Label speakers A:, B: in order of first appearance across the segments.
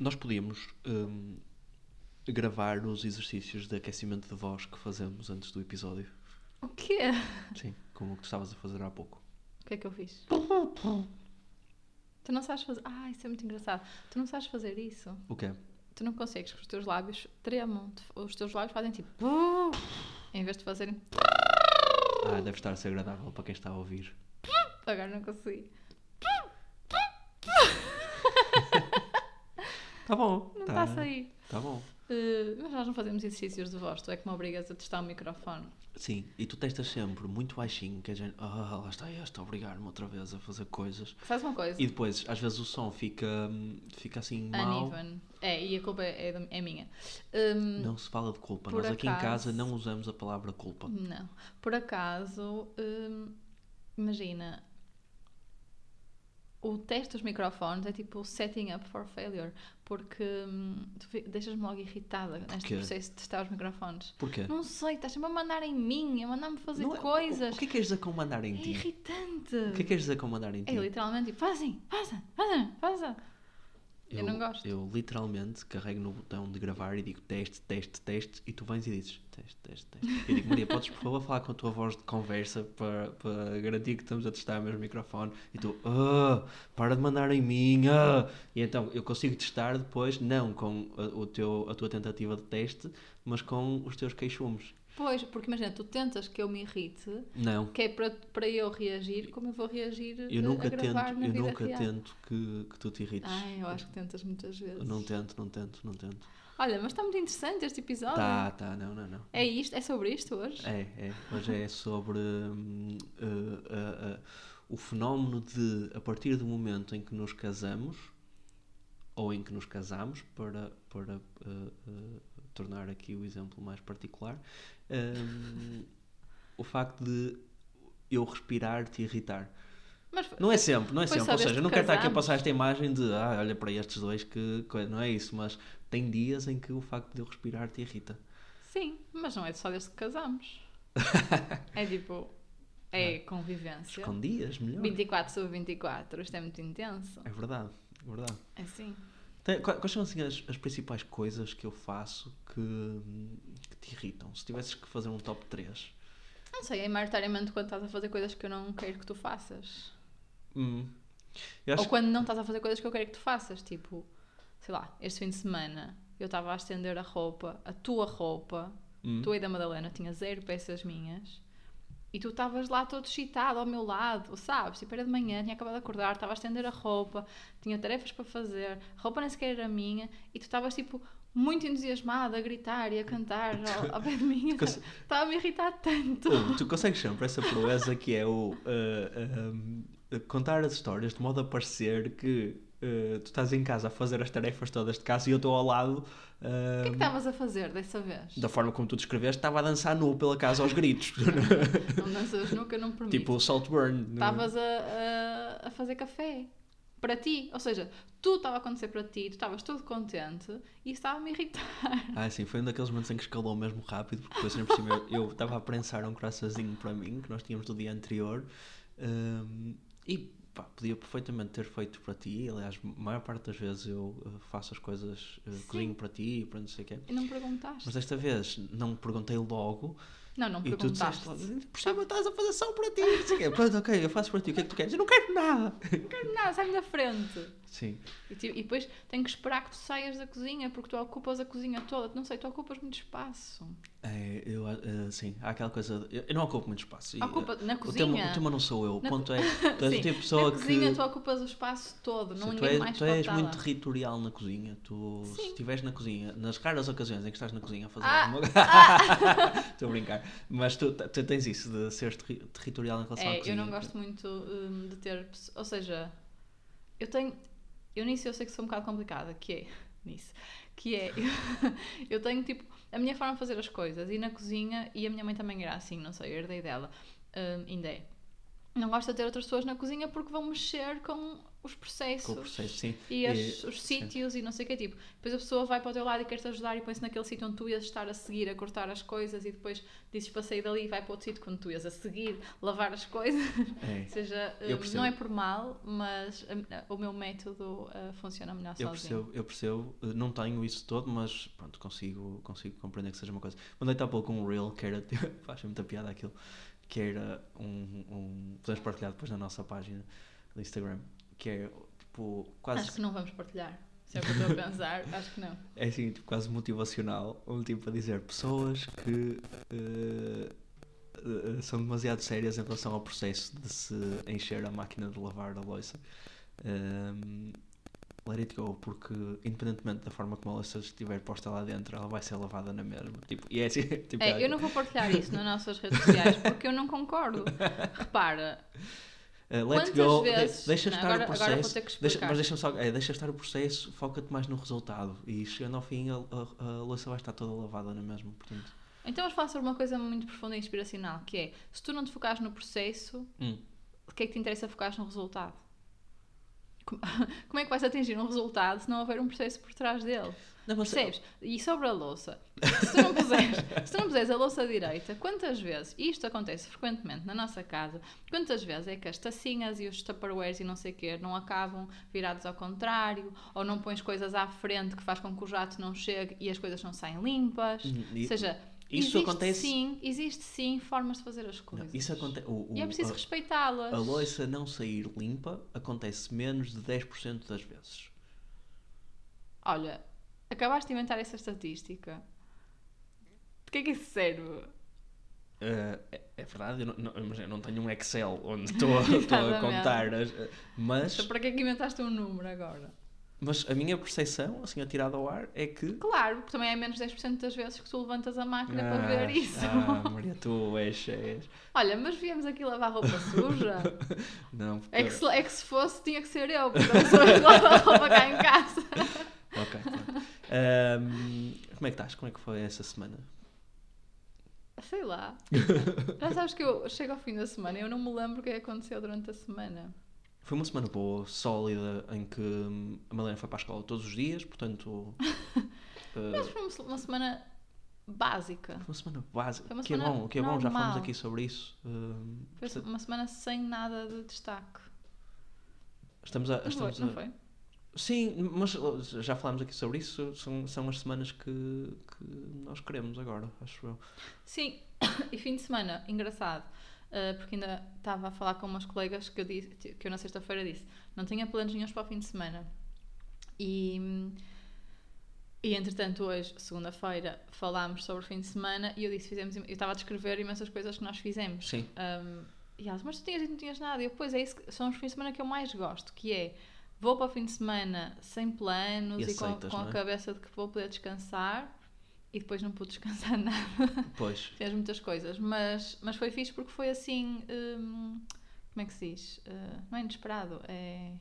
A: Nós podíamos hum, gravar os exercícios de aquecimento de voz que fazemos antes do episódio.
B: O quê?
A: Sim, como o que tu estavas a fazer há pouco.
B: O que é que eu fiz? Tu não sabes fazer. Ah, isso é muito engraçado. Tu não sabes fazer isso.
A: O quê?
B: Tu não consegues que os teus lábios tremam. Os teus lábios fazem tipo. Em vez de fazerem.
A: Ah, deve estar a ser agradável para quem está a ouvir.
B: Agora não consegui.
A: Tá bom.
B: Não
A: tá,
B: está a sair.
A: Tá bom.
B: Uh, mas nós não fazemos exercícios de voz. Tu é que me obrigas a testar o microfone.
A: Sim, e tu testas sempre muito baixinho, que a gente. Ah, lá está este a obrigar-me outra vez a fazer coisas.
B: Sabes uma coisa?
A: E depois, às vezes, o som fica, fica assim mal.
B: Uneven. É, e a culpa é, é é minha. Um,
A: Não se fala de culpa. Nós aqui em
B: acaso-
A: casa não usamos a palavra culpa.
B: Não. Por acaso, hum, imagina, o teste dos microfones é tipo setting up for failure, porque hum, deixas-me logo irritada neste processo de testar os microfones.
A: Porquê?
B: Não sei, estás sempre a mandar em mim, a mandar-me fazer
A: Não é-
B: coisas.
A: O que é que queres dizer com mandar em
B: É
A: ti?
B: irritante.
A: O que é que queres dizer com mandar em ti?
B: É literalmente tipo, faz assim, faça, faça, faça. Eu não gosto.
A: Eu literalmente carrego no botão de gravar e digo teste, teste, teste e tu vens e dizes teste, teste, teste. Eu digo, Maria, podes por favor falar com a tua voz de conversa para, para garantir que estamos a testar o mesmo microfone? E tu, ah, para de mandar em mim, ah. E então eu consigo testar depois, não com a, o teu, a tua tentativa de teste, mas com os teus queixumes.
B: Pois, porque imagina, tu tentas que eu me irrite,
A: Não.
B: que é para, para eu reagir, como eu vou reagir
A: Eu nunca
B: a gravar
A: tento,
B: na
A: eu
B: vida
A: nunca
B: real.
A: tento que, que tu te irrites.
B: Ai, eu acho que tentas muitas vezes.
A: Eu não tento, não tento, não tento.
B: Olha, mas está muito interessante este episódio.
A: Tá, tá, não, não, não.
B: É isto? É sobre isto hoje?
A: É, é. Hoje é sobre hum, uh, uh, uh, o fenómeno de, a partir do momento em que nos casamos, ou em que nos casamos, para, para tornar aqui o exemplo mais particular, hum, o facto de eu respirar te irritar.
B: Mas
A: Não é sempre, não é sempre. Ou seja, eu não
B: que
A: quero estar aqui a passar esta imagem de ah, olha para estes dois que não é isso, mas tem dias em que o facto de eu respirar te irrita.
B: sim, mas não é só desde que casamos. é tipo, é convivência.
A: Com dias, melhor.
B: 24 sobre 24, isto é muito intenso.
A: É verdade, é verdade.
B: É sim.
A: Tem- Quais são assim, as, as principais coisas que eu faço que, que te irritam? Se tivesses que fazer um top 3.
B: Não sei, é maioritariamente quando estás a fazer coisas que eu não quero que tu faças.
A: Hum.
B: Ou quando não estás a fazer coisas que eu quero que tu faças. Tipo, sei lá, este fim de semana eu estava a estender a roupa, a tua roupa,
A: Hum.
B: tu e da Madalena, tinha zero peças minhas. E tu estavas lá todo excitado ao meu lado, sabes? Tipo, era de manhã, tinha acabado de acordar, estava a estender a roupa, tinha tarefas para fazer, a roupa nem sequer era minha, e tu estavas tipo muito entusiasmada a gritar e a cantar ao, ao pé de mim. Estava a me irritar tanto.
A: Oh, tu consegues sempre essa proeza que é o uh, um, contar as histórias de modo a parecer que uh, tu estás em casa a fazer as tarefas todas de casa e eu estou ao lado
B: O que é que
A: uh,
B: estavas a fazer dessa vez?
A: da forma como tu descreveste, estava a dançar nu pela casa aos gritos.
B: Não danças nunca, não permito.
A: tipo o Saltburn. no-
B: Estavas a, a, a fazer café para ti. Ou seja, tudo estava a acontecer para ti, tu estavas todo contente e isso estava a me irritar.
A: Ah, sim, foi um daqueles momentos em que escalou mesmo rápido, porque depois, por cima, eu- eu estava a prensar um croissantzinho para mim, que nós tínhamos do dia anterior, hum, e pá, podia perfeitamente ter feito para ti. Aliás, a maior parte das vezes eu faço as coisas, eh, cozinho para ti, para não sei o quê.
B: E não perguntaste.
A: Mas desta vez não perguntei logo
B: Não, não
A: e tu
B: perguntaste.
A: disseste logo, por cima estás a fazer só para ti, não sei o quê. Pronto, ok, eu faço para ti, o que é que tu queres? Eu não quero nada.
B: Não quero nada, sai-me da frente.
A: Sim,
B: E, ti- e depois tenho que esperar que tu saias da cozinha porque tu ocupas a cozinha toda. Não sei, tu ocupas muito espaço.
A: é, eu, eh, sim, há aquela coisa, eu, eu não ocupo muito espaço. e,
B: Ocupa na
A: O tema,
B: cozinha.
A: o tema não sou eu. O ponto é tu és
B: Sim,
A: o tipo de pessoa
B: na cozinha
A: que.
B: tu ocupas o espaço todo, não
A: Sim, tu
B: ninguém
A: és,
B: mais
A: tu és muito territorial na cozinha. Tu, se
B: Sim.
A: estiveres na cozinha, nas raras ocasiões em que estás na cozinha a fazer
B: Ah,
A: alguma Estou a brincar. Mas tu, tu tens isso de seres terri- territorial em relação à
B: É,
A: cozinha.
B: eu não gosto muito hum, de ter. Ou seja, eu tenho. Eu nisso eu sei que sou um bocado complicada, que é. Nisso. Que é. eu tenho tipo. A minha forma de fazer as coisas e na cozinha, e a minha mãe também era assim, não sei, eu herdei dela. hum, ainda é. Não gosto de ter outras pessoas na cozinha porque vão mexer com os processos.
A: Processo.
B: E, as-
A: E-
B: os sítios e não sei o que tipo. Depois a pessoa vai para o teu lado e quer-te ajudar e põe-se naquele sítio onde tu ias estar a seguir, a cortar as coisas e depois dizes para sair dali e vai para outro sítio quando tu ias a seguir, lavar as coisas.
A: É.
B: Ou seja,
A: percebo.
B: não é por mal, mas hum, o meu método uh, funciona melhor
A: Eu
B: sozinho.
A: percebo, eu percebo, Eh, não tenho isso todo, mas pronto, consigo, consigo compreender que seja uma coisa. Mandei-te há pouco um reel que era, faz muita piada aquilo, que era um, um podemos partilhar depois na nossa página do Instagram, que é tipo quase,
B: Acho que não vamos partilhar. Se é o que eu estou a pensar, acho que não.
A: é assim, tipo, quase motivacional, um tipo a dizer pessoas que eh, eh, são demasiado sérias em relação ao processo de se encher a máquina de lavar a louça. Um, let it go, porque independentemente da forma como a louça estiver posta lá dentro, ela vai ser lavada na mesma. Tipo, e é assim, tipo,
B: É, eu não vou partilhar isso nas nossas redes sociais porque eu não concordo. Repara,
A: Uh, let
B: Quantas
A: go,
B: vezes-
A: deixa
B: Não,
A: estar
B: agora-
A: o processo. deixa, mas deixa-me só, é, deixa estar o processo, foca-te mais no resultado. E chegando ao fim, a, a, a louça vai estar toda lavada na mesma. Portanto,
B: então vamos falar sobre uma coisa muito profunda e inspiracional, que é, se tu não te focares no processo,
A: hum,
B: o que é que te interessa focar no resultado? Como é que vais atingir um resultado se não houver um processo por trás dele?
A: não, mas-
B: Percebes? E sobre a louça, se tu não puseres, se tu não puseres a louça direita, quantas vezes, e isto acontece frequentemente na nossa casa, quantas vezes é que as tacinhas e os tupperwares e não sei o quê não acabam virados ao contrário, ou não pões coisas à frente que faz com que o jato não chegue e as coisas não saem limpas?
A: Hum, e-
B: Ou seja,
A: isso
B: existe
A: acontece-
B: sim, existe sim formas de fazer as
A: não,
B: coisas.
A: isso acontece. O, o-
B: E é preciso respeitá-las.
A: A louça não sair limpa acontece menos de 10% das vezes.
B: Olha, acabaste de inventar essa estatística. De que é que isso serve?
A: Uh, é, é verdade, eu não, não, mas eu não tenho um Excel onde estou a, contar, as, mas,
B: Então, para que é que inventaste um número agora?
A: Mas a minha percepção, assim, atirada ao ar, é que.
B: Claro, porque também é menos 10% das vezes que tu levantas a máquina para
A: Ah,
B: ver isso.
A: Ah, Maria, tu és. és-
B: Olha, mas viemos aqui lavar roupa suja.
A: Não, porque-
B: É que, se, é que se fosse, tinha que ser eu, porque eu sou que lava a roupa cá em casa.
A: Ok, pronto. Ahm, como é que estás? Como é que foi essa semana?
B: Sei lá. Já sabes que eu chego ao fim da semana e eu não me lembro o que aconteceu durante a semana.
A: Foi uma semana boa, sólida, em que hum, a Malena foi para a escola todos os dias, portanto. uh,
B: Mas foi uma, semana básica.
A: foi uma semana básica.
B: Foi uma
A: que é
B: semana
A: bom, que é bom, já falamos aqui sobre isso. Hum,
B: Foi
A: portanto,
B: uma semana sem nada de destaque.
A: estamos a.
B: Não foi?
A: Estamos
B: Não
A: a
B: foi?
A: Sim, mas uh, já falámos aqui sobre isso. São, são as semanas que, que nós queremos agora, acho eu.
B: Sim, e fim de semana, engraçado, uh, porque ainda estava a falar com umas colegas que eu, disse, que eu na sexta-feira disse, não tinha planos nenhums para o fim de semana. E, e entretanto, hoje, segunda-feira, falámos sobre o fim de semana e eu disse, fizemos, eu estava a descrever imensas coisas que nós fizemos.
A: Sim.
B: Um, e elas, mas tu tinhas que não tinhas nada. E eu, pois é, isso que- são os fins de semana que eu mais gosto, que é vou para o fim de semana sem planos
A: E
B: e, com,
A: aceitas,
B: com
A: não
B: a
A: é?
B: cabeça de que vou poder descansar e depois não pude descansar nada.
A: Pois.
B: Fez muitas coisas, mas, mas foi fixe porque foi assim. hum, como é que se diz? Uh, não é inesperado, é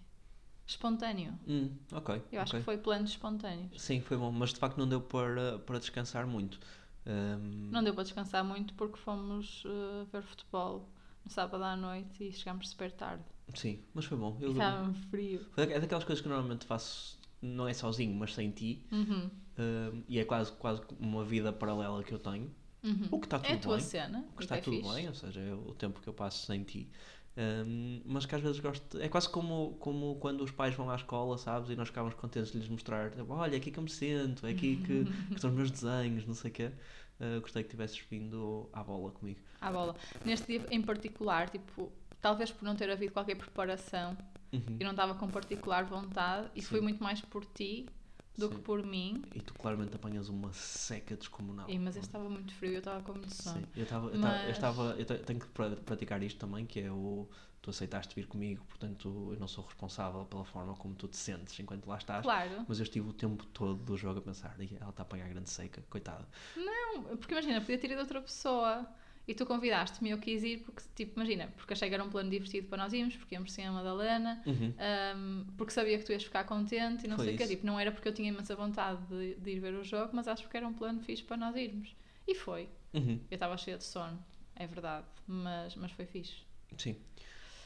B: espontâneo.
A: Hum, ok.
B: Eu acho que foi planos espontâneos.
A: Sim, foi bom, mas de facto não deu para, para descansar muito. Hum,
B: Não deu para descansar muito porque fomos uh, ver futebol no sábado à noite e chegámos super tarde.
A: Sim, mas foi bom. Eu,
B: Estava frio.
A: é daquelas coisas que normalmente faço, não é sozinho, mas sem ti.
B: Uhum,
A: hum, e é quase, quase uma vida paralela que eu tenho.
B: uhum.
A: O que está tudo
B: É a tua
A: bem.
B: cena.
A: O que
B: e
A: está
B: é
A: tudo
B: fixe.
A: bem, ou seja, é o tempo que eu passo sem ti. Hum, mas que às vezes gosto. É quase como, como quando os pais vão à escola, sabes? E nós ficamos contentes de lhes mostrar: tipo, olha, é aqui que eu me sinto, é aqui que, que estão os meus desenhos, não sei o quê. Uh, gostei que tivesses vindo à bola comigo.
B: À bola. Neste dia em particular, tipo, talvez por não ter havido qualquer preparação,
A: Uhum.
B: eu não estava com particular vontade e
A: Sim.
B: foi muito mais por ti do
A: Sim.
B: que por mim.
A: E tu claramente apanhas uma seca descomunal.
B: E, mas eu estava muito frio eu estava com muito sono.
A: Sim, eu estava, eu
B: Mas-
A: eu, estava, eu te- tenho que pra- praticar isto também, que é o tu aceitaste vir comigo, portanto eu não sou responsável pela forma como tu te sentes enquanto lá estás.
B: Claro.
A: Mas eu estive o tempo todo do jogo a pensar, "Ih, ela está a apanhar grande seca, coitada.
B: Não, porque imagina, podia ter ido outra pessoa. E tu convidaste-me eu quis ir porque, tipo, imagina, porque achei que era um plano divertido para nós irmos, porque íamos sem a Madalena,
A: Uhum.
B: um, porque sabia que tu ias ficar contente e não
A: Foi
B: sei o quê. Tipo, não era porque eu tinha imensa vontade de, de ir ver o jogo, mas acho que era um plano fixe para nós irmos. E foi.
A: Uhum.
B: Eu estava cheia de sono, é verdade, mas, mas foi fixe.
A: Sim.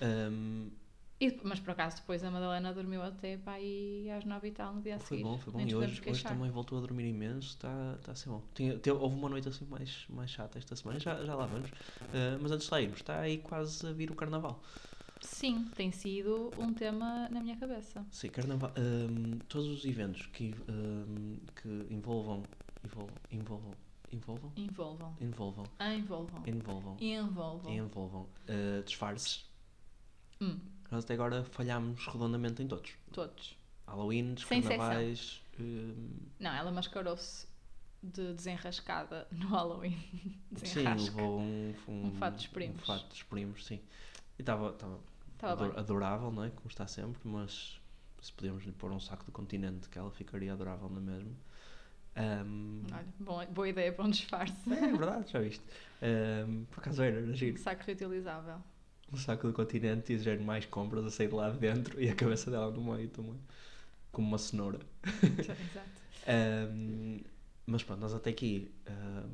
A: Ahm,
B: E mas por acaso depois a Madalena dormiu até para aí às 9 e tal no dia
A: Foi
B: seguir.
A: bom, foi bom.
B: Nem
A: E hoje, hoje também voltou a dormir imenso, está tá a ser bom. Tinha, teve- houve uma noite assim mais, mais chata esta semana, já, já lá vamos. Uh, mas antes de lá irmos, está aí quase a vir o carnaval.
B: Sim, tem sido um tema na minha cabeça.
A: Sim, carnaval. um, todos os eventos que, um, que envolvam. Envolvam. Envolvam. Envolvam?
B: Envolvam.
A: Envolvam.
B: Envolvam.
A: Envolvam.
B: Envolvam.
A: Envolvam. uh, disfarces.
B: Hum,
A: Nós até agora falhámos redondamente em todos.
B: todos.
A: Halloween,
B: Sem
A: carnavais. um,
B: Não, ela mascarou-se de desenrascada no Halloween.
A: sim, levou um,
B: Um fato dos primos.
A: Um fato dos primos, sim. E estava
B: bem.
A: adorável, não é? Como está sempre, mas se podíamos lhe pôr um saco de continente que ela ficaria adorável na mesma. Um,
B: Olha, bom, boa ideia para um disfarce.
A: é verdade, já viste. Um, por acaso era, era giro.
B: Saco reutilizável.
A: Um saco de continente e já mais compras a sair de lá de dentro e a cabeça dela no meio também. Como uma cenoura.
B: Exato.
A: Um, mas pronto, nós até aqui um,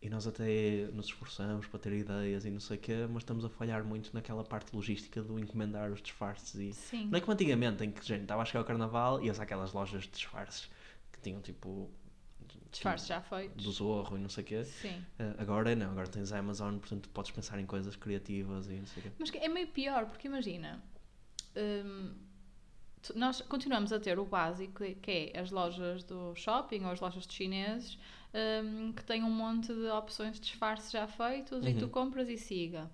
A: e nós até nos esforçamos para ter ideias e não sei o quê, mas estamos a falhar muito naquela parte logística do encomendar os disfarces e
B: Sim.
A: não é como antigamente em que gente estava a chegar ao carnaval e ia aquelas lojas de disfarces que tinham tipo
B: Disfarces já feitos.
A: do Zorro e não sei o quê.
B: Sim.
A: Uh, agora não, agora tens a Amazon, portanto podes pensar em coisas criativas e não sei o quê.
B: Mas é meio pior, porque imagina, hum, nós continuamos a ter o básico, que é as lojas do shopping ou as lojas de chineses, hum, que têm um monte de opções de disfarce já feitos e tu
A: Uhum.
B: compras e siga.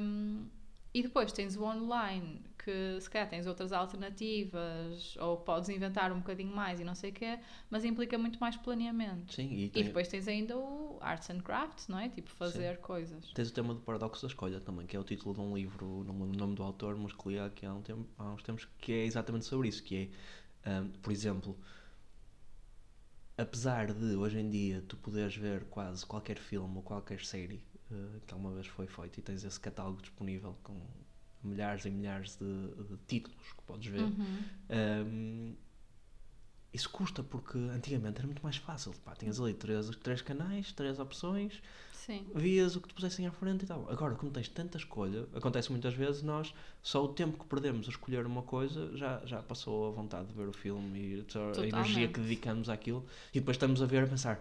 B: Hum, e depois tens o online, que se calhar tens outras alternativas, ou podes inventar um bocadinho mais e não sei o quê, mas implica muito mais planeamento.
A: Sim, e,
B: E
A: tem-
B: depois tens ainda o Arts and Crafts, não é? Tipo, fazer coisas.
A: Tens o tema do paradoxo da escolha também, que é o título de um livro, não lembro o nome do autor, mas que li aqui há, um tempo, há uns tempos, que é exatamente sobre isso, que é, ahm, por exemplo, apesar de hoje em dia tu poderes ver quase qualquer filme ou qualquer série eh, que alguma vez foi feito e tens esse catálogo disponível com milhares e milhares de, de títulos que podes ver,
B: Uhum.
A: Ahm, isso custa porque antigamente era muito mais fácil. Pá, tinhas ali três, três canais, três opções,
B: Sim.
A: vias o que te pusessem à frente e tal. Agora, como tens tanta escolha, acontece muitas vezes nós, só o tempo que perdemos a escolher uma coisa já, já passou a vontade de ver o filme e só a
B: Totalmente.
A: energia que dedicamos àquilo e depois estamos a ver a pensar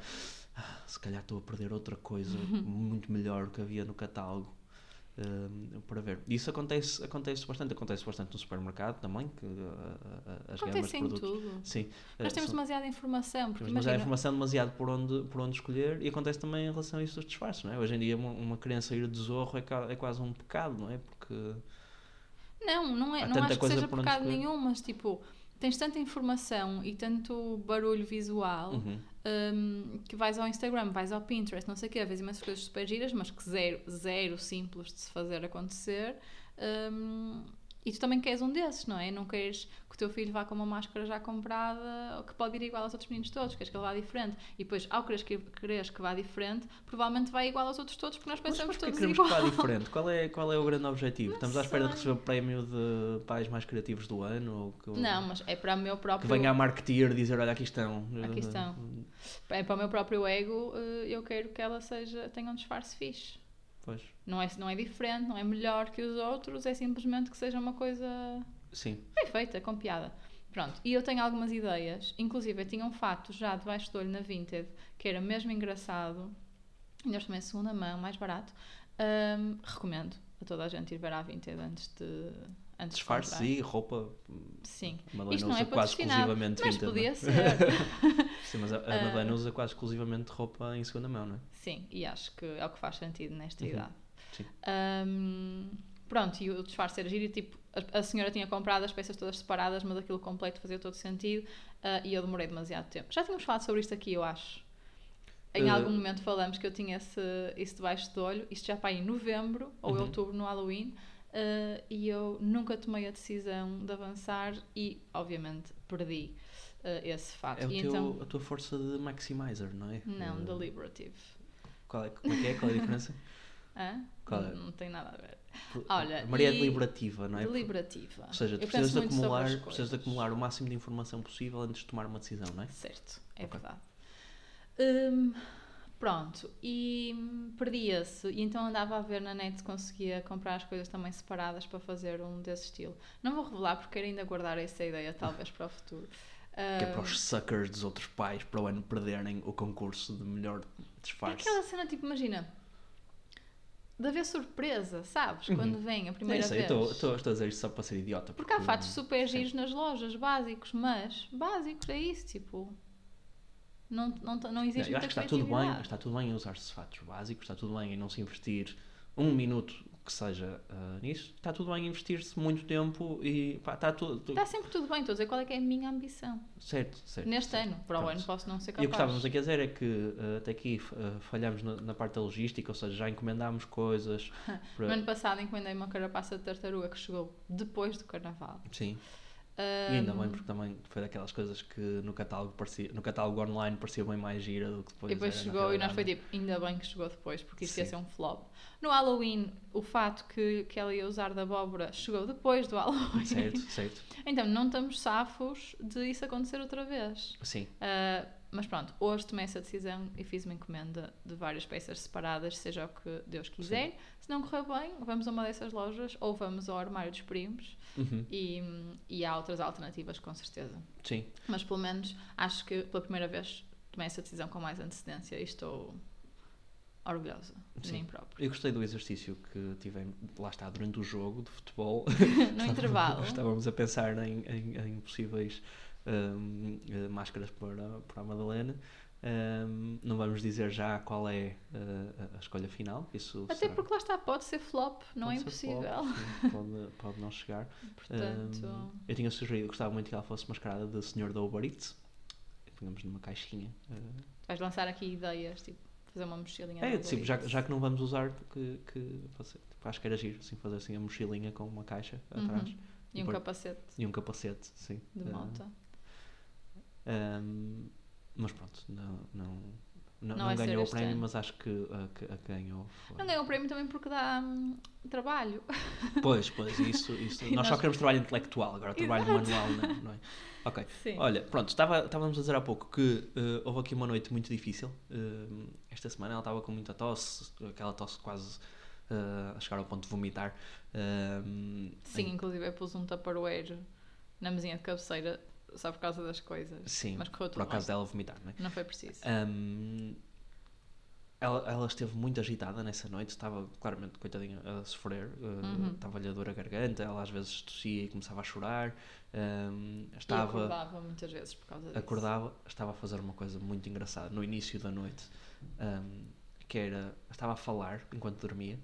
A: "Ah, se calhar estou a perder outra coisa muito melhor que havia no catálogo. Hum, para ver. Isso acontece, acontece bastante, acontece bastante no supermercado também, que ah, ah, as gamas de
B: Acontece
A: produtos.
B: tudo.
A: Sim,
B: Nós
A: ah,
B: temos
A: são-
B: demasiada informação, porque
A: temos demasiada informação demasiado por onde, por onde escolher e acontece também em relação a isso dos disfarces, não é? Hoje em dia uma, uma criança ir de zorro é, é quase um pecado, não é? Porque
B: não, não, é, não acho que seja pecado nenhum, mas tipo, tens tanta informação e tanto barulho visual
A: Uhum.
B: Hum, que vais ao Instagram, vais ao Pinterest, não sei o quê, vês imensas coisas super giras, mas que zero, zero simples de se fazer acontecer. hum, e tu também queres um desses, não é? Não queres que o teu filho vá com uma máscara já comprada, ou que pode ir igual aos outros meninos todos, queres que ele vá diferente. E depois, ao quereres que, quereres que vá diferente, provavelmente vai igual aos outros todos, porque nós
A: mas,
B: pensamos
A: mas porquê
B: todos
A: queremos
B: igual.
A: que vá diferente? Qual é, qual é o grande objetivo?
B: Não
A: Estamos à espera de
B: sei.
A: receber o prémio de pais mais criativos do ano? Ou que,
B: Não, mas é para o meu
A: que
B: próprio.
A: venha a marketeer dizer, olha, aqui estão.
B: Aqui estão. É para o meu próprio ego, eh, eu quero que ela seja, tenha um disfarce fixe.
A: Pois,
B: Não é, não é diferente, não é melhor que os outros, é simplesmente que seja uma coisa
A: sim.
B: bem feita, com piada. Pronto, e eu tenho algumas ideias, inclusive eu tinha um fato já debaixo do olho na Vinted, que era mesmo engraçado, e nós também segunda mão, mais barato. Ahm, recomendo a toda a gente ir ver à Vinted antes de. Antes
A: Disfarces e roupa.
B: Sim.
A: A Madalena
B: Isto não
A: usa
B: é
A: quase exclusivamente
B: mas
A: Vinted,
B: podia
A: é?
B: ser.
A: Sim, mas a, a
B: Ah.
A: Madalena usa quase exclusivamente roupa em segunda mão, não é?
B: Sim, e acho que é o que faz sentido nesta
A: Uhum,
B: idade.
A: sim.
B: Ahm, pronto, e o disfarce era giro, tipo, a, a senhora tinha comprado as peças todas separadas, mas aquilo completo fazia todo sentido, ah, e eu demorei demasiado tempo. Já tínhamos falado sobre isto aqui, eu acho. Em
A: Eh,
B: algum momento falamos que eu tinha esse, isso debaixo do olho, isto já para em novembro ou
A: Uhum.
B: outubro no Halloween, ah, e eu nunca tomei a decisão de avançar e, obviamente, perdi ah, esse fato.
A: É o teu,
B: então,
A: a tua força de maximizer, não é?
B: não,
A: Eh,
B: deliberative.
A: Qual é, como é que é? Qual é a diferença?
B: Hã?
A: Qual é?
B: Não, não tem nada a ver. Olha,
A: Maria é deliberativa, não é?
B: Deliberativa.
A: Ou seja, tu
B: Eu
A: precisas de, acumular,
B: as
A: precisas de acumular o máximo de informação possível antes de tomar uma decisão, não é?
B: Certo, é
A: Ok.
B: verdade. Hum, Pronto, e hum, perdia-se, e então andava a ver na net se conseguia comprar as coisas também separadas para fazer um desse estilo. Não vou revelar porque quero ainda guardar essa ideia, talvez para o futuro.
A: Que é para
B: Ah,
A: os suckers dos outros pais para o ano perderem o concurso de melhor
B: é
A: disfarce.
B: aquela cena, tipo, imagina, de haver surpresa, sabes? Quando vem a
A: Uhum. Sim,
B: primeira
A: sei,
B: vez.
A: estou, estou, a dizer isto só para ser idiota.
B: Porque há fatos super giros nas lojas, básicos, mas básicos é isso, tipo. Não, não, não existe
A: eu
B: muita
A: acho que está tudo bem, está tudo bem em usar-se fatos básicos, está tudo bem em não se investir um minuto que seja ah, nisso, está tudo bem em investir-se muito tempo e pá, está tudo.
B: Está sempre tudo bem, estou a dizer qual é que é a minha ambição.
A: Certo, certo.
B: Neste
A: certo.
B: ano, para o
A: Pronto.
B: ano posso não ser
A: E o
B: capaz.
A: que estávamos aqui a dizer é que ah, até aqui ah, falhamos na, na parte da logística, ou seja, já encomendámos coisas. para-
B: No ano passado encomendei uma carapaça de tartaruga que chegou depois do carnaval.
A: Sim, e ainda bem, porque também foi daquelas coisas que no catálogo, parecia, no catálogo online parecia bem mais gira do que depois.
B: E depois chegou e nós foi tipo, ainda bem que chegou depois, porque isso ia
A: Sim.
B: ser um flop. No Halloween, o fato que, que ela ia usar da abóbora chegou depois do Halloween.
A: Certo, certo.
B: Então, não estamos safos de isso acontecer outra vez.
A: Sim,
B: Ah, mas pronto, hoje tomei essa decisão e fiz uma encomenda de várias peças separadas, seja o que Deus quiser. Se não correr bem, vamos a uma dessas lojas ou vamos ao armário dos primos
A: uhum,
B: e, e há outras alternativas, com certeza.
A: sim.
B: Mas pelo menos acho que pela primeira vez tomei essa decisão com mais antecedência e estou orgulhosa de
A: Sim.
B: mim própria.
A: Eu gostei do exercício que tivemos, lá está, durante o jogo de futebol.
B: No intervalo.
A: Estávamos a pensar em, em, em possíveis hum, eh, máscaras para, para a Madalena. Hum, não vamos dizer já qual é eh, a, escolha final. Isso
B: Até
A: será-
B: porque lá está, pode ser flop, não
A: pode
B: é impossível.
A: flop, sim, pode, pode não chegar.
B: Portanto,
A: Hum, eu tinha sugerido, gostava muito que ela fosse mascarada de senhor da Uber Eats. Pegamos numa caixinha. eh,
B: vais lançar aqui ideias, tipo, fazer uma mochilinha.
A: É, tipo, já, já que não vamos usar, que, que fazer, tipo, acho que era giro, assim, fazer assim a mochilinha com uma caixa
B: Uhum.
A: atrás
B: E um
A: pôr-
B: capacete
A: e um capacete, sim.
B: de
A: Ah,
B: malta.
A: Ahm, mas pronto, não, não, não,
B: Não
A: não ganhou o prémio,
B: ano.
A: mas acho que a, a ganhou foi.
B: Não ganhou o prémio também porque dá hum, trabalho.
A: Pois, pois, isso, isso.
B: E
A: nós só
B: nós-
A: queremos trabalho intelectual, agora trabalho
B: Exato.
A: manual não, não é? Ok.
B: Sim.
A: Olha, pronto, estava, estávamos a dizer há pouco que eh, houve aqui uma noite muito difícil. Eh, esta semana ela estava com muita tosse, aquela tosse quase eh, a chegar ao ponto de vomitar. Eh,
B: Sim,
A: em-
B: inclusive eu pus um tupperware na mesinha de cabeceira só por causa das coisas.
A: sim,
B: Mas correu
A: por
B: tudo
A: acaso
B: bem.
A: dela vomitar, não é?
B: Não foi preciso.
A: Ahm, ela, ela esteve muito agitada nessa noite, estava claramente, coitadinha, a sofrer,
B: Uhum.
A: estava-lhe a dor a garganta, ela às vezes tossia e começava a chorar,
B: E
A: estava,
B: acordava muitas vezes por causa disso.
A: acordava, estava a fazer uma coisa muito engraçada no início da noite, ahm, que era, estava a falar enquanto dormia,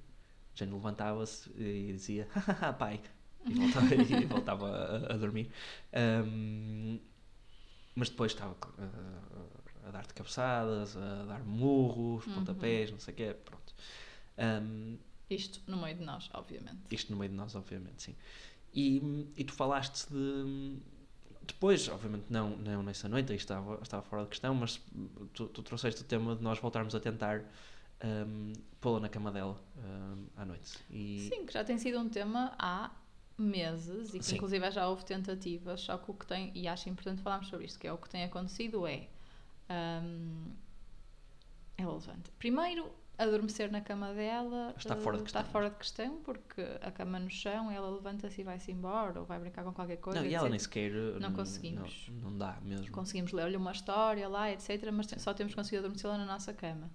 A: Jane levantava-se e dizia, hahaha, pai, e voltava, e voltava a, a dormir. Ahm, mas depois estava uh, a dar-te cabeçadas, a dar murros,
B: Uhum.
A: pontapés, não sei o quê, pronto. Ahm,
B: Isto no meio de nós, obviamente.
A: isto no meio de nós, obviamente, sim. E, e tu falaste de. Depois, obviamente, não, não nessa noite, aí estava, estava fora de questão, mas tu, tu trouxeste o tema de nós voltarmos a tentar ahm, pô-la na cama dela ahm, à noite. E,
B: Sim, que já tem sido um tema há meses e que
A: Sim.
B: inclusive já houve tentativas, só que o que tem, e acho importante falarmos sobre isto, que é o que tem acontecido é hum, é relevante. Primeiro, adormecer na cama dela
A: Está
B: eh,
A: fora de
B: está fora de questão porque a cama no chão, ela levanta-se e vai-se embora ou vai brincar com qualquer coisa.
A: não, e ela nem sequer.
B: Não
A: hum,
B: conseguimos.
A: Não, não dá mesmo.
B: Conseguimos ler-lhe uma história lá, etc. Mas te- só temos conseguido adormecê-la na nossa cama.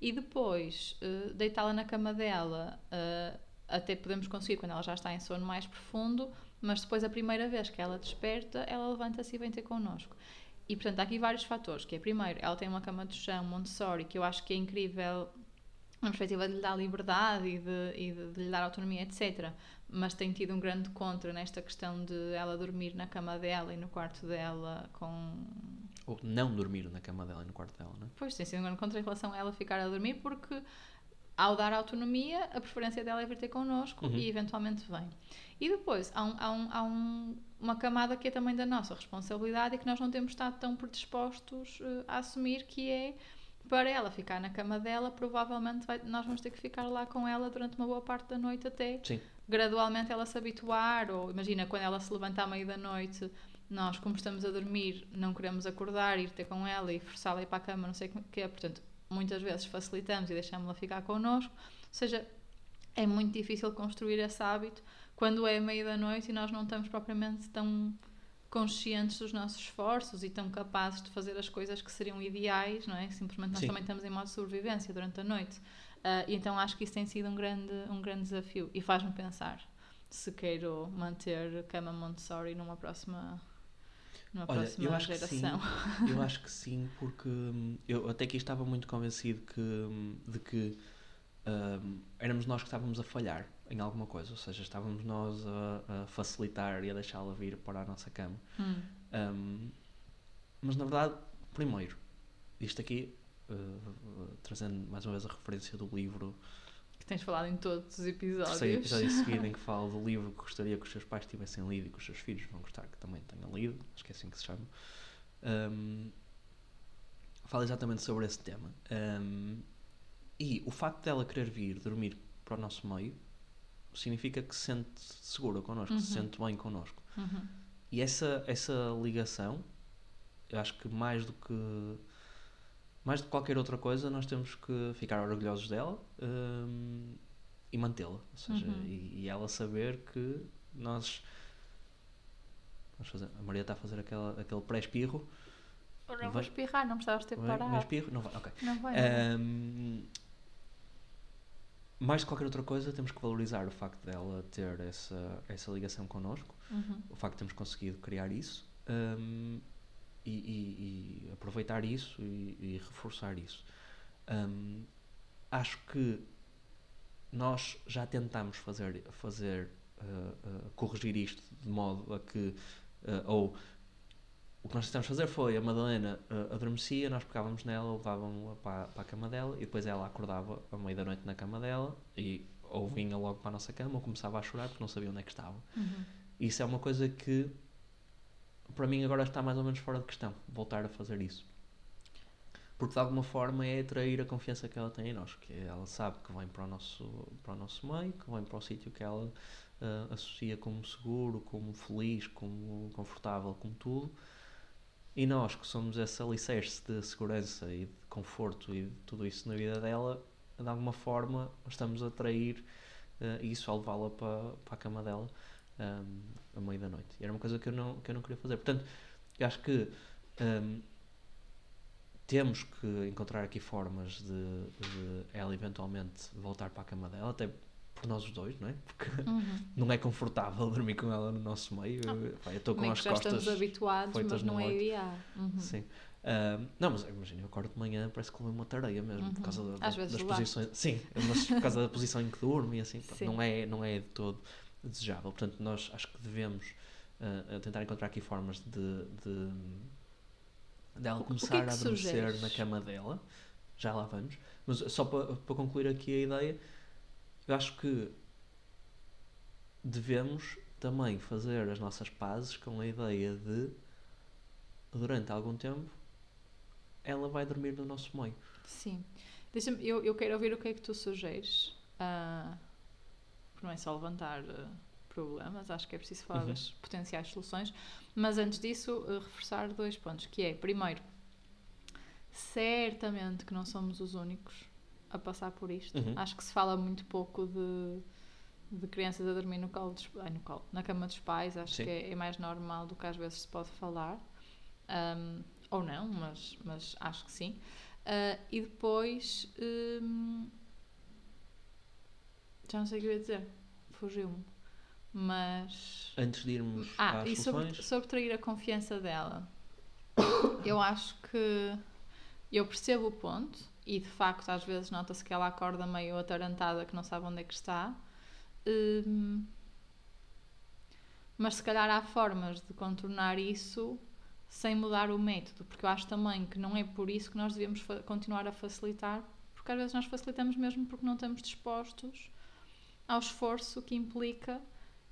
B: E depois, eh, deitá-la na cama dela, eh, até podemos conseguir quando ela já está em sono mais profundo, mas depois, a primeira vez que ela desperta, ela levanta-se e vem ter connosco. E, portanto, há aqui vários fatores, que é, primeiro, ela tem uma cama de chão Montessori, que eu acho que é incrível na perspectiva de lhe dar liberdade e de, e de, de lhe dar autonomia, etc. Mas tem tido um grande contra nesta questão de ela dormir na cama dela e no quarto dela com
A: Ou não dormir na cama dela e no quarto dela, não é?
B: Pois, tem sido um grande contra em relação a ela ficar a dormir, porque ao dar autonomia, a preferência dela é vir ter connosco
A: Uhum.
B: e eventualmente vem. E depois, há, um, há, um, há um- uma camada que é também da nossa responsabilidade e que nós não temos estado tão predispostos eh, a assumir, que é para ela ficar na cama dela, provavelmente vai- nós vamos ter que ficar lá com ela durante uma boa parte da noite até
A: Sim.
B: gradualmente ela se habituar, ou imagina quando ela se levanta à meia da noite, nós, como estamos a dormir, não queremos acordar, ir ter com ela e forçá-la a ir para a cama, não sei o que é. Portanto, muitas vezes facilitamos e deixamos-la ficar connosco. Ou seja, é muito difícil construir esse hábito quando é meio da noite e nós não estamos propriamente tão conscientes dos nossos esforços e tão capazes de fazer as coisas que seriam ideais, não é? Simplesmente nós
A: Sim.
B: também estamos em modo de sobrevivência durante a noite. E então acho que isso tem sido um grande, um grande desafio e faz-me pensar se quero manter cama Montessori numa próxima, numa
A: Olha,
B: próxima
A: eu acho que sim.
B: geração.
A: Eu acho que sim, porque hum, eu até aqui estava muito convencido que, hum, de que hum, éramos nós que estávamos a falhar em alguma coisa, ou seja, estávamos nós a, a facilitar e a deixá-la vir para a nossa cama.
B: Hum,
A: Hum, mas na verdade, primeiro, isto aqui, uh, uh, trazendo mais uma vez a referência do livro,
B: tens falado em todos os episódios.
A: terceiro episódio seguido em que falo do livro que gostaria que os seus pais tivessem lido e que os seus filhos vão gostar que também tenham lido, acho que é assim que se chama. Fala exatamente sobre esse tema. Hum, e o facto dela querer vir dormir para o nosso meio significa que se sente segura connosco, se
B: Uhum.
A: sente bem connosco.
B: Uhum.
A: E essa, essa ligação, eu acho que mais do que mais do que qualquer outra coisa, nós temos que ficar orgulhosos dela hum, e mantê-la. Ou seja,
B: Uhum.
A: e, e ela saber que nós. Fazer, a Maria está a fazer aquela, aquele pré-espirro.
B: Ora, eu vou
A: Vai-
B: espirrar, não precisavas ter
A: Vai-
B: parado.
A: vai espirro? Não vai, ok.
B: Não vai.
A: Hum, mais de qualquer outra coisa, temos que valorizar o facto dela ter essa, essa ligação connosco
B: Uhum.
A: o facto de termos conseguido criar isso hum, e, e- e aproveitar isso e, e reforçar isso. Hum, acho que nós já tentámos fazer, fazer uh, uh, corrigir isto de modo a que uh, ou o que nós tentamos fazer foi a Madalena adormecia, nós pegávamos nela, levávamos-la para, para a cama dela e depois ela acordava à meia da noite na cama dela e ou vinha logo para a nossa cama ou começava a chorar porque não sabia onde é que estava.
B: Uhum.
A: Isso é uma coisa que para mim agora está mais ou menos fora de questão, voltar a fazer isso. Porque de alguma forma é atrair a confiança que ela tem em nós, que ela sabe que vem para o nosso, para o nosso meio, que vem para o sítio que ela ah, associa como seguro, como feliz, como confortável, como tudo. E nós, que somos esse alicerce de segurança e de conforto e de tudo isso na vida dela, de alguma forma estamos a atrair ah, isso ao levá-la para, para a cama dela um, à meia da noite. E era uma coisa que eu não, que eu não queria fazer. Portanto, eu acho que um, temos que encontrar aqui formas de, de ela eventualmente voltar para a cama dela, até por nós os dois, não é? Porque
B: Uhum.
A: não é confortável dormir com ela no nosso meio. Eu- pá, eu estou com
B: Bem
A: as
B: já
A: costas.
B: estamos habituados, mas não é ideal. Uhum.
A: Sim. Um, não, mas imagina, eu acordo de manhã, parece que levei uma tareia mesmo,
B: Uhum.
A: por causa da-
B: vezes
A: das
B: lá.
A: posições. Sim, mas por causa da posição em que durmo e assim,
B: Sim.
A: não é, não é de todo desejável. Portanto, nós acho que devemos uh, tentar encontrar aqui formas de, de, de ela
B: é
A: começar
B: que
A: a adormecer
B: sugeres?
A: na cama dela. Já lá vamos. Mas só para, para concluir aqui a ideia, eu acho que devemos também fazer as nossas pazes com a ideia de, durante algum tempo, ela vai dormir no nosso meio.
B: Sim. Deixa-me, eu, eu quero ouvir o que é que tu sugeres. Ah, porque não é só levantar ah, problemas, acho que é preciso falar
A: Uhum.
B: das potenciais soluções. Mas antes disso, ah, reforçar dois pontos, que é, primeiro, certamente que não somos os únicos a passar por isto.
A: Uhum.
B: Acho que se fala muito pouco de, de crianças a dormir no colo, dos, ai, no colo na cama dos pais. Acho
A: Sim.
B: que é, é mais normal do que às vezes se pode falar. Ahm, ou não, mas, mas acho que sim. Ah, e depois. hum, já não sei o que eu ia dizer. Fugiu-me. Mas.
A: Antes de irmos
B: Ah,
A: às
B: e sobre,
A: soluções,
B: sobre trair a confiança dela. Eu acho que. Eu percebo o ponto. E de facto, às vezes nota-se que ela acorda meio atarantada, que não sabe onde é que está. Hum, mas se calhar há formas de contornar isso sem mudar o método, porque eu acho também que não é por isso que nós devemos continuar a facilitar, porque às vezes nós facilitamos mesmo porque não estamos dispostos ao esforço que implica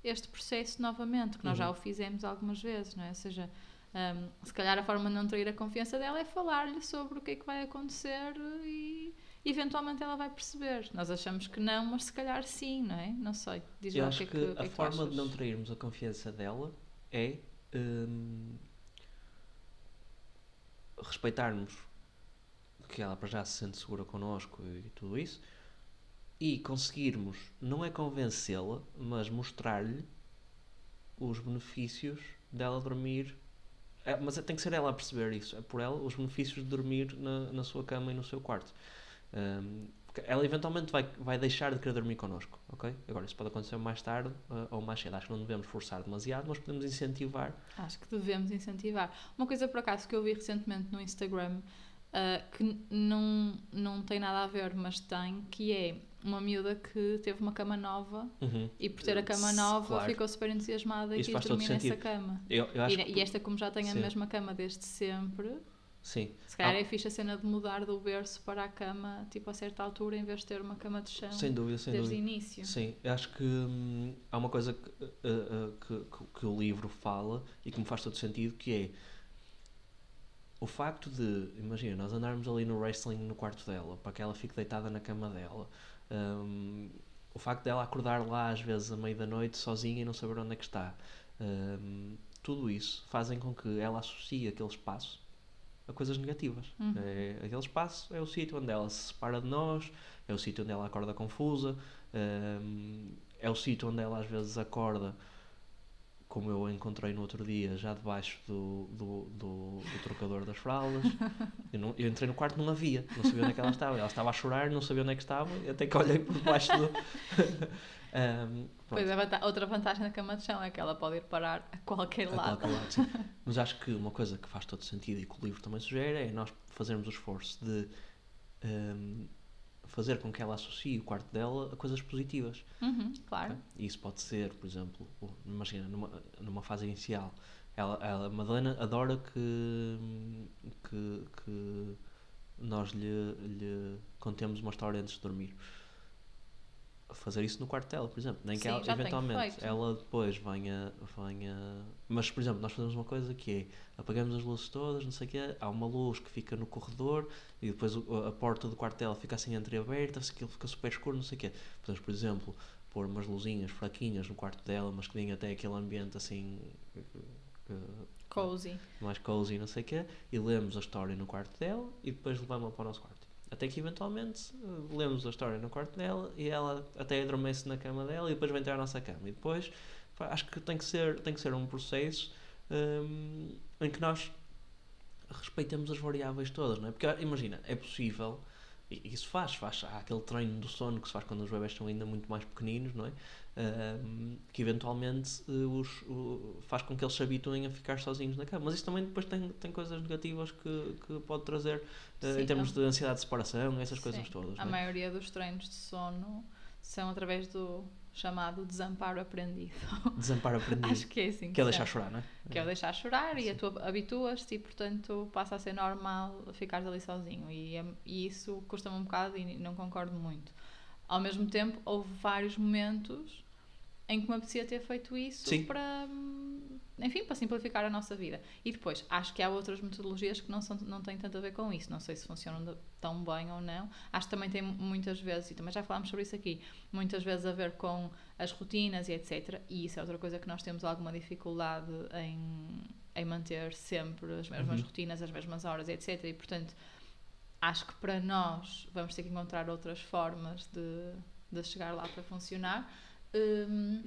B: este processo novamente, que nós já
A: Uhum.
B: o fizemos algumas vezes, não é? Ou seja, hum, se calhar a forma de não trair a confiança dela é falar-lhe sobre o que é que vai acontecer e eventualmente ela vai perceber. Nós achamos que não, mas se calhar sim, não é? Não sei. Diz
A: eu acho
B: que é
A: que,
B: que, que é
A: a
B: que
A: forma de não trairmos a confiança dela é hum, respeitarmos que ela para já se sente segura connosco e tudo isso, e conseguirmos, não é convencê-la, mas mostrar-lhe os benefícios dela dormir. É, mas tem que ser ela a perceber isso, é por ela os benefícios de dormir na, na sua cama e no seu quarto. Um, ela eventualmente vai, vai deixar de querer dormir connosco, ok? Agora, isso pode acontecer mais tarde uh, ou mais cedo. Acho que não devemos forçar demasiado, mas podemos incentivar.
B: Acho que devemos incentivar. Uma coisa, por acaso, que eu vi recentemente no Instagram, uh, que não, não tem nada a ver, mas tem, que é uma miúda que teve uma cama nova
A: uhum.
B: e por ter a cama nova claro. ficou super entusiasmada e quis dormir nessa cama.
A: Eu, eu
B: e,
A: que...
B: e, esta, como já tem a Sim. mesma cama desde sempre,
A: Sim.
B: Se calhar ah. é fixe a cena de mudar do berço para a cama, tipo a certa altura, em vez de ter uma cama de chão.
A: Sem dúvida, sem
B: desde o início.
A: Sim, acho que hum, há uma coisa que, uh, uh, que, que, que, o livro fala e que me faz todo sentido, que é o facto de, imagina, nós andarmos ali no wrestling no quarto dela, para que ela fique deitada na cama dela. Um, o facto dela acordar lá às vezes à meia da noite sozinha e não saber onde é que está. Um, tudo isso fazem com que ela associe aquele espaço a coisas negativas.
B: Uhum.
A: É, aquele espaço é o sítio onde ela se separa de nós, é o sítio onde ela acorda confusa, um, é o sítio onde ela às vezes acorda, como eu a encontrei no outro dia, já debaixo do, do, do, do trocador das fraldas. eu, não, eu, entrei no quarto não havia, não sabia onde é que ela estava. Ela estava a chorar, não sabia onde é que estava, até que olhei por debaixo do.
B: Um, pois a outra vantagem da cama de chão é que ela pode ir parar a qualquer a lado.
A: Qualquer lado Mas acho que uma coisa que faz todo sentido e que o livro também sugere é nós fazermos o esforço de um, fazer com que ela associe o quarto dela a coisas positivas.
B: Uhum, claro.
A: E isso pode ser, por exemplo, imagina, numa, numa fase inicial, ela, ela, a Madalena adora que, que, que nós lhe, lhe contemos uma história antes de dormir fazer isso no quarto dela, por exemplo. Nem que
B: Sim,
A: ela, eventualmente ela depois venha, venha. Mas, por exemplo, nós fazemos uma coisa que é apagamos as luzes todas, não sei o quê, há uma luz que fica no corredor e depois a porta do quarto dela fica assim entreaberta, se aquilo fica super escuro, não sei o quê. Podemos, por exemplo, pôr umas luzinhas fraquinhas no quarto dela, mas que deem até aquele ambiente assim.
B: Cozy.
A: Mais cozy, não sei o quê, e lemos a história no quarto dela e depois levamos-la para o nosso quarto. Até que eventualmente uh, lemos a história no quarto dela e ela até adormece na cama dela e depois vem ter a nossa cama. E depois pá, acho que tem que ser, tem que ser um processo um, em que nós respeitemos as variáveis todas, não é? Porque imagina, é possível e isso faz, faz. Há aquele treino do sono que se faz quando os bebés são ainda muito mais pequeninos, não é? Que eventualmente uh, os, uh, faz com que eles se habituem a ficar sozinhos na cama. Mas isso também depois tem, tem coisas negativas que, que pode trazer eh, Sim, em termos de ansiedade de separação, essas Sim. coisas todas.
B: A é? maioria dos treinos de sono são através do chamado desamparo aprendido.
A: Desamparo aprendido.
B: Acho que é assim.
A: Que, é deixar chorar, não é?
B: Que é deixar chorar Sim. e tu habituas-te e, portanto, passa a ser normal ficares ali sozinho. E, é, e isso custa-me um bocado e não concordo muito. Ao mesmo tempo, houve vários momentos em que me apetecia ter feito isso
A: Sim.
B: para enfim, para simplificar a nossa vida. E depois, acho que há outras metodologias que não, são, não têm tanto a ver com isso. Não sei se funcionam tão bem ou não. Acho que também tem muitas vezes, e também já falámos sobre isso aqui, muitas vezes a ver com as rotinas e etc. E isso é outra coisa que nós temos alguma dificuldade em, em manter sempre as mesmas uhum. rotinas, as mesmas horas, etc. E portanto, acho que para nós vamos ter que encontrar outras formas de, de chegar lá para funcionar. Um,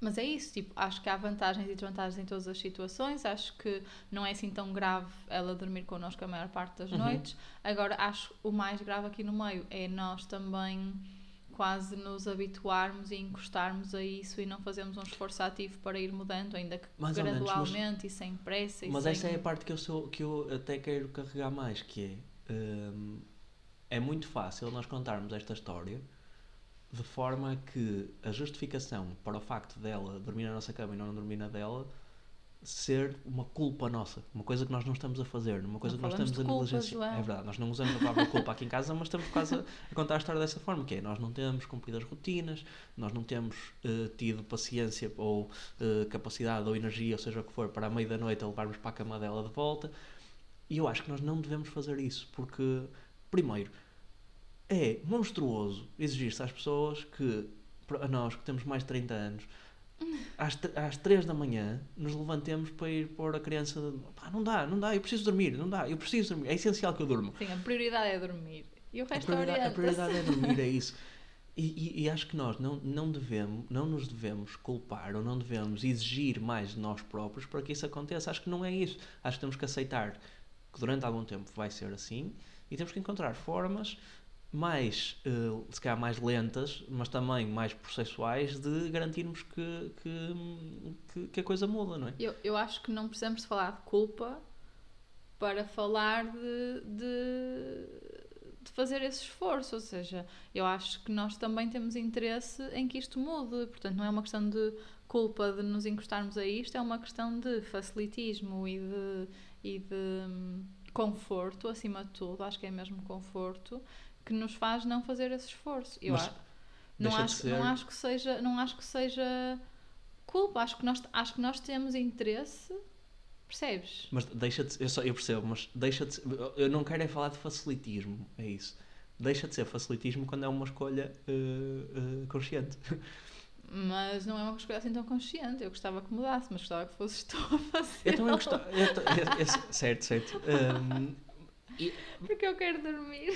B: mas é isso, tipo, acho que há vantagens e desvantagens em todas as situações. Acho que não é assim tão grave ela dormir connosco a maior parte das uhum. noites. Agora, acho o mais grave aqui no meio é nós também quase nos habituarmos e encostarmos a isso e não fazermos um esforço ativo para ir mudando, ainda que mais gradualmente menos, mas, e sem pressa.
A: mas
B: sem...
A: essa é a parte que eu, sou, que eu até quero carregar mais, que é, hum, é muito fácil nós contarmos esta história de forma que a justificação para o facto dela dormir na nossa cama e não dormir na dela ser uma culpa nossa, uma coisa que nós não estamos a fazer, uma coisa
B: não
A: que nós estamos
B: a negligenciar.
A: É verdade, nós não usamos a palavra culpa aqui em casa, mas estamos quase a, a, contar a história dessa forma, que é nós não temos cumprido as rotinas, nós não temos uh, tido paciência ou uh, capacidade ou energia, ou seja o que for, para a meia da noite a levarmos para a cama dela de volta. E eu acho que nós não devemos fazer isso, porque, primeiro, é monstruoso exigir-se às pessoas que, a nós que temos mais de 30 anos, às, às 3 da manhã nos levantemos para ir pôr a criança. Pá, não dá, não dá, eu preciso dormir, não dá, eu preciso dormir. É essencial que eu durma.
B: Sim, a prioridade é dormir. E o
A: A
B: resto
A: prioridade, a
B: orienta-se.
A: prioridade é dormir, é isso. E, e- e acho que nós não, não devemos, não nos devemos culpar ou não devemos exigir mais de nós próprios para que isso aconteça. Acho que não é isso. Acho que temos que aceitar que durante algum tempo vai ser assim e temos que encontrar formas mais, eh, se calhar mais lentas, mas também mais processuais de garantirmos que, que, que, que a coisa muda, não é?
B: Eu, eu acho que não precisamos de falar de culpa para falar de, de, de fazer esse esforço. Ou seja, eu acho que nós também temos interesse em que isto mude. Portanto, não é uma questão de culpa de nos encostarmos a isto, é uma questão de facilitismo e de, e de hum, conforto, acima de tudo. Acho que é mesmo conforto que nos faz não fazer esse esforço. Eu
A: Mas
B: a- não acho,
A: ser-
B: não acho que seja, não acho que seja culpa. Acho que nós, acho que nós temos interesse, percebes?
A: Mas deixa de eu, só, eu percebo, mas deixa de ser- eu não quero é falar de facilitismo, é isso. Deixa de ser facilitismo quando é uma escolha eh, eh, consciente.
B: Mas não é uma escolha assim tão consciente. Eu gostava que mudasse, mas gostava que fosses tu a fazer.
A: Eu também gostava. eu ta- eu- eu- certo, certo. Ehm,
B: Porque eu quero dormir.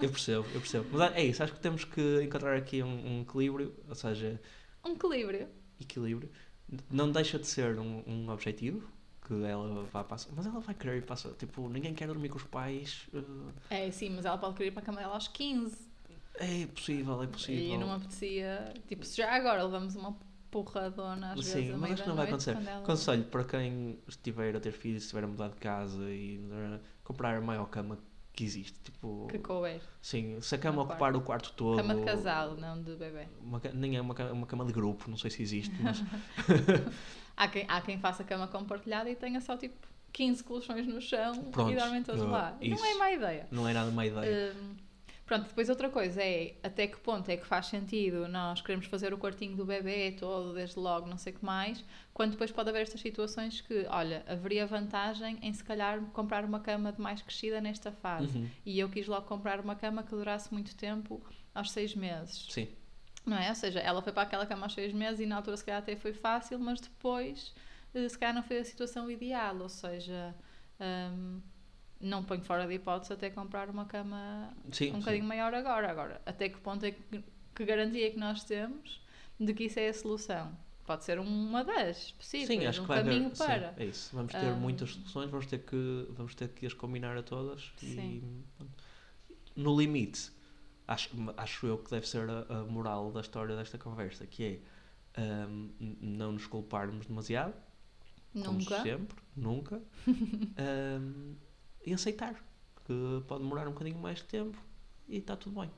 A: eu percebo, eu percebo. Mas é isso, acho que temos que encontrar aqui um, um equilíbrio, ou seja,
B: Um equilíbrio.
A: equilíbrio. Não deixa de ser um, um objetivo que ela vá passar, mas ela vai querer ir passar. Tipo, ninguém quer dormir com os pais. eh,
B: É, sim, mas ela pode querer ir para a cama dela aos 15.
A: é possível, é possível.
B: E não apetecia. Tipo, se já agora levamos uma porradona às vezes.
A: Sim, mas acho que não vai acontecer.
B: ela-
A: Conselho para quem estiver a ter filhos, se estiver a mudar de casa e comprar a maior cama que existe. Tipo,
B: Que couber.
A: sim, se a cama ocupar o quarto todo.
B: Cama de casal, não de bebê.
A: uma nem é uma, uma cama de grupo, não sei se existe, mas
B: Há quem, há quem faça cama compartilhada e tenha só tipo 15 colchões no chão
A: Pronto,
B: e dormem todos lá. E Não é
A: isso.
B: má ideia.
A: não é nada uma ideia.
B: Hum, pronto, depois outra coisa é até que ponto é que faz sentido nós queremos fazer o quartinho do bebê todo, desde logo, não sei o que mais, quando depois pode haver estas situações que, olha, haveria vantagem em se calhar comprar uma cama de mais crescida nesta fase.
A: Uhum,
B: E eu quis logo comprar uma cama que durasse muito tempo aos seis meses.
A: Sim,
B: Não é? Ou seja, ela foi para aquela cama aos seis meses e na altura se calhar até foi fácil, mas depois eh, se calhar não foi a situação ideal. Ou seja, hum, não ponho fora de hipótese até comprar uma cama
A: sim.
B: um
A: sim.
B: bocadinho maior agora. Agora, até que ponto é que, que garantia é que nós temos de que isso é a solução? Pode ser uma das possíveis,
A: Sim, acho
B: um
A: que vai
B: caminho
A: haver, sim,
B: para.
A: é isso. Vamos ter
B: Hum.
A: muitas soluções, vamos ter que vamos ter que as combinar a todas
B: Sim.
A: e no limite acho, acho eu que deve ser a, a moral da história desta conversa, que é n- não nos culparmos demasiado, como
B: Nunca.
A: sempre, nunca, hum, e aceitar que pode demorar um bocadinho mais de tempo e está tudo bem.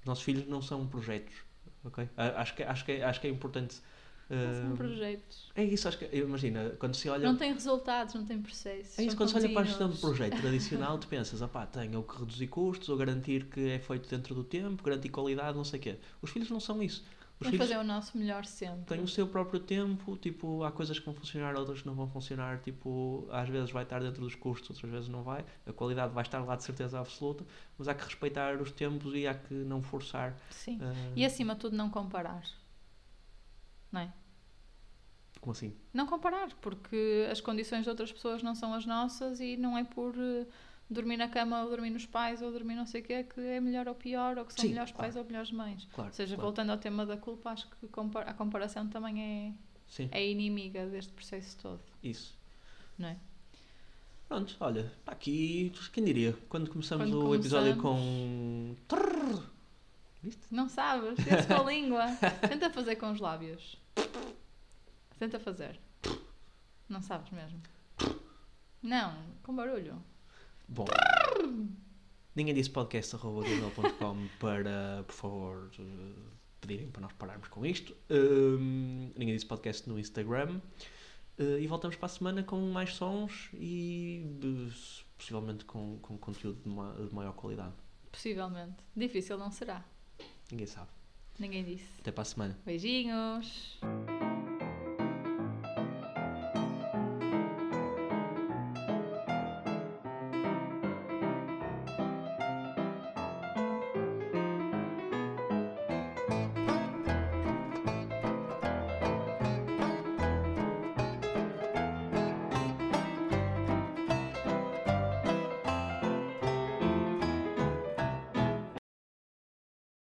A: Os nossos filhos não são projetos, ok? Acho que, acho que, é- acho que é importante.
B: São
A: hum,
B: projetos.
A: é isso, acho que imagina, quando se olha.
B: Não tem resultados, não tem processos.
A: É isso, quando se olha para a gestão de
B: contínuos.
A: projeto tradicional, tu pensas, opá, tenho que reduzir custos ou garantir que é feito dentro do tempo, garantir qualidade, não sei o quê. Os filhos não são isso. Os
B: Vamos fazer o nosso melhor sempre.
A: têm o seu próprio tempo, tipo, há coisas que vão funcionar, outras que não vão funcionar, tipo, às vezes vai estar dentro dos custos, outras vezes não vai. A qualidade vai estar lá de certeza absoluta, mas há que respeitar os tempos e há que não forçar.
B: Sim.
A: ah,
B: E acima de tudo, não comparar. Não é?
A: Como assim?
B: Não comparar, porque as condições de outras pessoas não são as nossas e não é por eh, dormir na cama ou dormir nos pais ou dormir não sei o quê que é melhor ou pior ou que são
A: Sim,
B: melhores
A: claro.
B: pais ou melhores mães.
A: Claro.
B: Ou seja,
A: claro.
B: voltando ao tema da culpa, acho que a comparação também é,
A: Sim,
B: é inimiga deste processo todo,
A: isso.
B: não é?
A: Pronto, olha, está aqui, quem diria? Quando começamos
B: Quando
A: o episódio
B: começamos-
A: com. Trrr. Viste?
B: Não sabes? Pensa com a língua. Tenta fazer com os lábios. Tenta fazer. Não sabes mesmo. Não, com barulho.
A: Bom. Ninguém disse podcast.gmail.com para, por favor, pedirem para nós pararmos com isto. Hum, ninguém disse podcast no Instagram. Eh, e voltamos para a semana com mais sons e possivelmente com, com conteúdo de, ma- de maior qualidade.
B: Possivelmente. Difícil não será.
A: Ninguém sabe.
B: Ninguém disse.
A: Até para a semana.
B: Beijinhos.